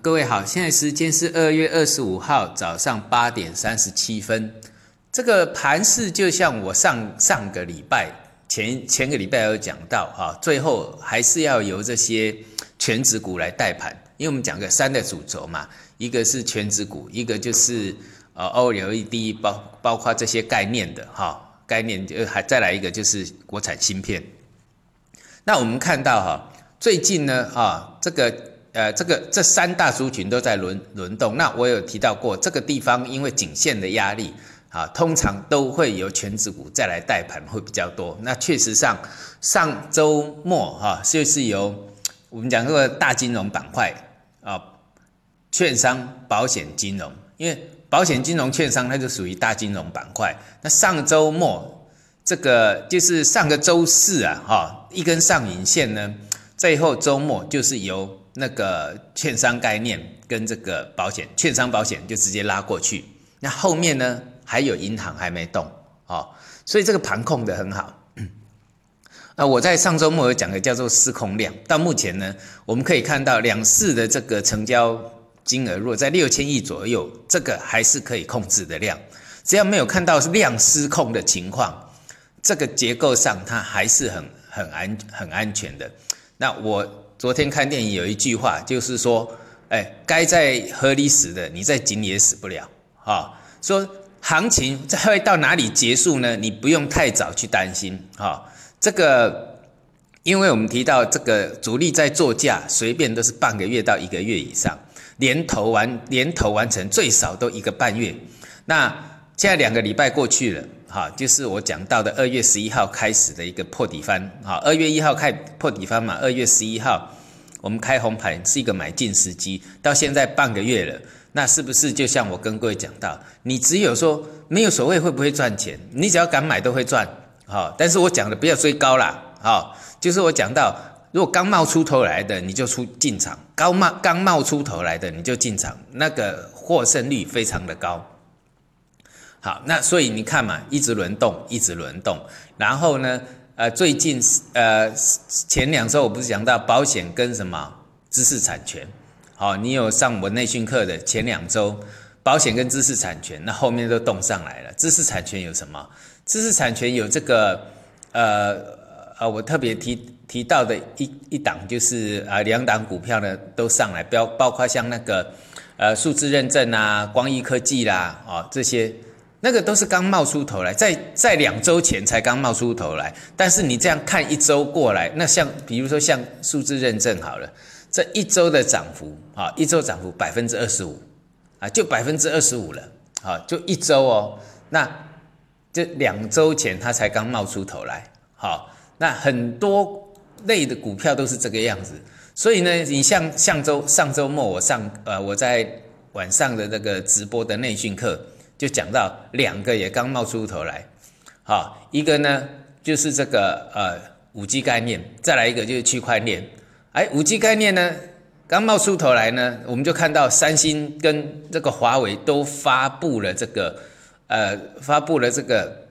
各位好，现在时间是二月二十五号早上八点三十七分。这个盘势就像我上上个礼拜前前个礼拜有讲到哈，最后还是要由这些全指股来带盘，因为我们讲个三的主轴嘛，一个是全指股，一个就是呃 OLED 包包括这些概念的哈，概念就还再来一个就是国产芯片。那我们看到哈，最近呢啊这个。呃，这个这三大族群都在轮轮动。那我有提到过，这个地方因为颈线的压力啊，通常都会由全指股再来带盘会比较多。那确实上上周末哈，就是由我们讲这个大金融板块啊，券商、保险、金融，因为保险、金融、券商它就属于大金融板块。那上周末这个就是上个周四啊，哈，一根上影线呢，最后周末就是由那个券商概念跟这个保险，券商保险就直接拉过去。那后面呢还有银行还没动哦，所以这个盘控的很好。那我在上周末有讲的叫做失控量，到目前呢，我们可以看到两市的这个成交金额若在六千亿左右，这个还是可以控制的量。只要没有看到量失控的情况，这个结构上它还是很很安很安全的。那我。昨天看电影有一句话，就是说，哎，该在河里死的，你在井里也死不了啊。说行情会到哪里结束呢？你不用太早去担心啊。这个，因为我们提到这个主力在做价，随便都是半个月到一个月以上，连投完连投完成最少都一个半月。那现在两个礼拜过去了，哈，就是我讲到的二月十一号开始的一个破底翻，哈，二月一号开破底翻嘛，二月十一号。我们开红盘是一个买进时机，到现在半个月了，那是不是就像我跟各位讲到，你只有说没有所谓会不会赚钱，你只要敢买都会赚，好，但是我讲的不要追高啦，好，就是我讲到，如果刚冒出头来的你就出进场，刚冒刚冒出头来的你就进场，那个获胜率非常的高，好，那所以你看嘛，一直轮动，一直轮动，然后呢？呃，最近呃前两周我不是讲到保险跟什么知识产权，好，你有上我内训课的前两周保险跟知识产权，那后面都动上来了。知识产权有什么？知识产权有这个呃呃，我特别提提到的一一档就是啊两档股票呢都上来，标包括像那个呃数字认证啊、光益科技啦啊这些。那个都是刚冒出头来，在在两周前才刚冒出头来，但是你这样看一周过来，那像比如说像数字认证好了，这一周的涨幅啊，一周涨幅百分之二十五啊，就百分之二十五了啊，就一周哦，那这两周前它才刚冒出头来，好，那很多类的股票都是这个样子，所以呢，你像上周上周末我上呃我在晚上的那个直播的内训课。就讲到两个也刚冒出头来，好，一个呢就是这个呃五 G 概念，再来一个就是区块链。哎，五 G 概念呢刚冒出头来呢，我们就看到三星跟这个华为都发布了这个呃发布了这个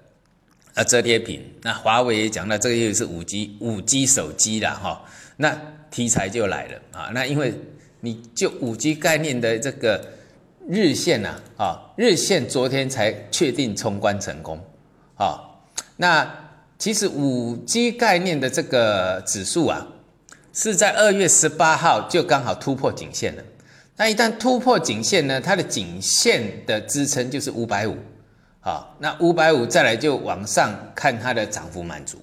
呃折叠屏。那华为也讲到这个又是五 G 五 G 手机了哈，那题材就来了啊。那因为你就五 G 概念的这个。日线呐，啊，日线昨天才确定冲关成功，啊，那其实五 G 概念的这个指数啊，是在二月十八号就刚好突破颈线了。那一旦突破颈线呢，它的颈线的支撑就是五百五，啊，那五百五再来就往上看它的涨幅满足，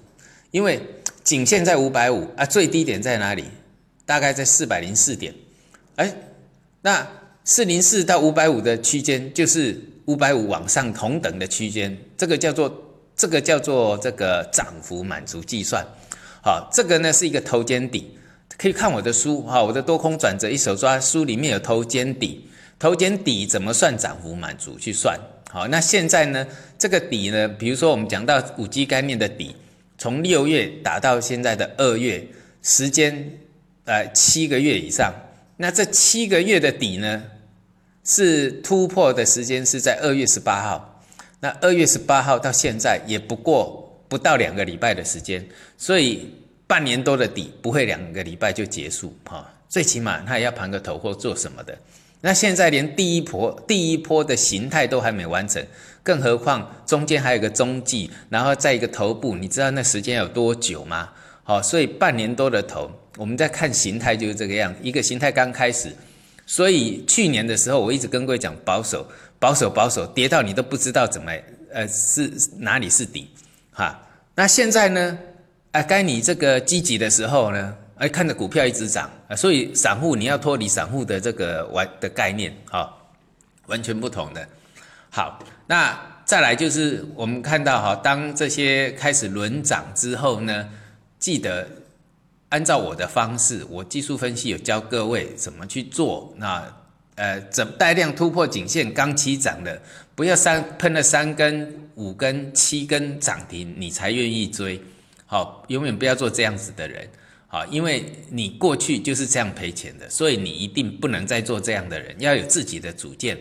因为颈线在五百五啊，最低点在哪里？大概在四百零四点，哎，那。四零四到五百五的区间，就是五百五往上同等的区间，这个叫做这个叫做这个涨幅满足计算。好，这个呢是一个头肩底，可以看我的书哈，我的多空转折一手抓书里面有头肩底，头肩底怎么算涨幅满足去算？好，那现在呢这个底呢，比如说我们讲到五 G 概念的底，从六月打到现在的二月，时间呃七个月以上，那这七个月的底呢？是突破的时间是在二月十八号，那二月十八号到现在也不过不到两个礼拜的时间，所以半年多的底不会两个礼拜就结束哈，最起码它也要盘个头或做什么的。那现在连第一波第一波的形态都还没完成，更何况中间还有个中继，然后再一个头部，你知道那时间有多久吗？好，所以半年多的头，我们在看形态就是这个样，一个形态刚开始。所以去年的时候，我一直跟各位讲保守、保守、保守，跌到你都不知道怎么，呃，是哪里是底，哈。那现在呢？哎，该你这个积极的时候呢？哎，看着股票一直涨啊，所以散户你要脱离散户的这个完的概念，哈，完全不同的。好，那再来就是我们看到哈，当这些开始轮涨之后呢，记得。按照我的方式，我技术分析有教各位怎么去做。那呃，怎带量突破颈线刚起涨的，不要三喷了三根、五根、七根涨停，你才愿意追。好，永远不要做这样子的人。好，因为你过去就是这样赔钱的，所以你一定不能再做这样的人，要有自己的主见。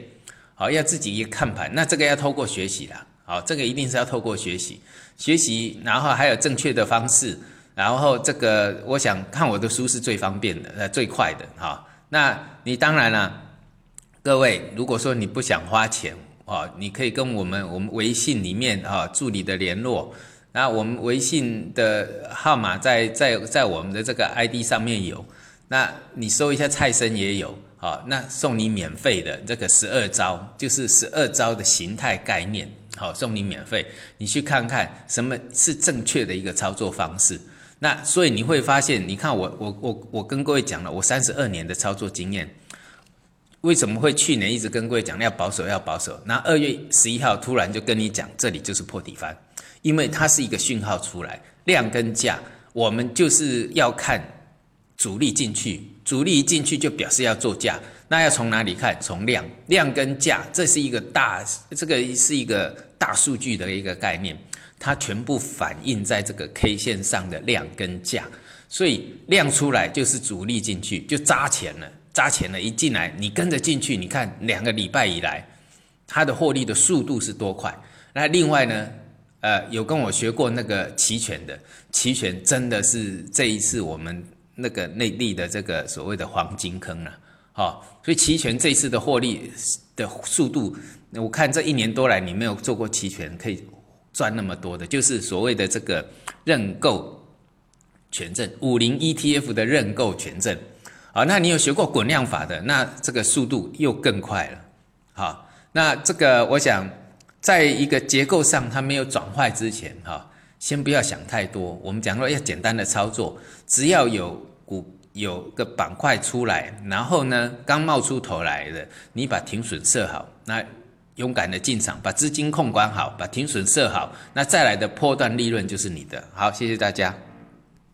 好，要自己一看盘，那这个要透过学习啦。好，这个一定是要透过学习，学习，然后还有正确的方式。然后这个，我想看我的书是最方便的，呃，最快的哈。那你当然了，各位，如果说你不想花钱哦，你可以跟我们我们微信里面啊助理的联络，那我们微信的号码在在在我们的这个 ID 上面有，那你搜一下蔡生也有，好，那送你免费的这个十二招，就是十二招的形态概念，好，送你免费，你去看看什么是正确的一个操作方式。那所以你会发现，你看我我我我跟各位讲了，我三十二年的操作经验，为什么会去年一直跟各位讲要保守要保守？那二月十一号突然就跟你讲，这里就是破底翻，因为它是一个讯号出来，量跟价，我们就是要看主力进去，主力一进去就表示要做价，那要从哪里看？从量，量跟价，这是一个大，这个是一个大数据的一个概念。它全部反映在这个 K 线上的量跟价，所以量出来就是主力进去就扎钱了，扎钱了，一进来你跟着进去，你看两个礼拜以来，它的获利的速度是多快？那另外呢，呃，有跟我学过那个期权的，期权真的是这一次我们那个内地的这个所谓的黄金坑了，好，所以期权这一次的获利的速度，我看这一年多来你没有做过期权可以。赚那么多的，就是所谓的这个认购权证，五零 ETF 的认购权证。好，那你有学过滚量法的，那这个速度又更快了。好，那这个我想，在一个结构上它没有转坏之前，哈，先不要想太多。我们讲说要简单的操作，只要有股有个板块出来，然后呢刚冒出头来的，你把停损设好，那。勇敢的进场，把资金控管好，把停损设好，那再来的破段利润就是你的。好，谢谢大家。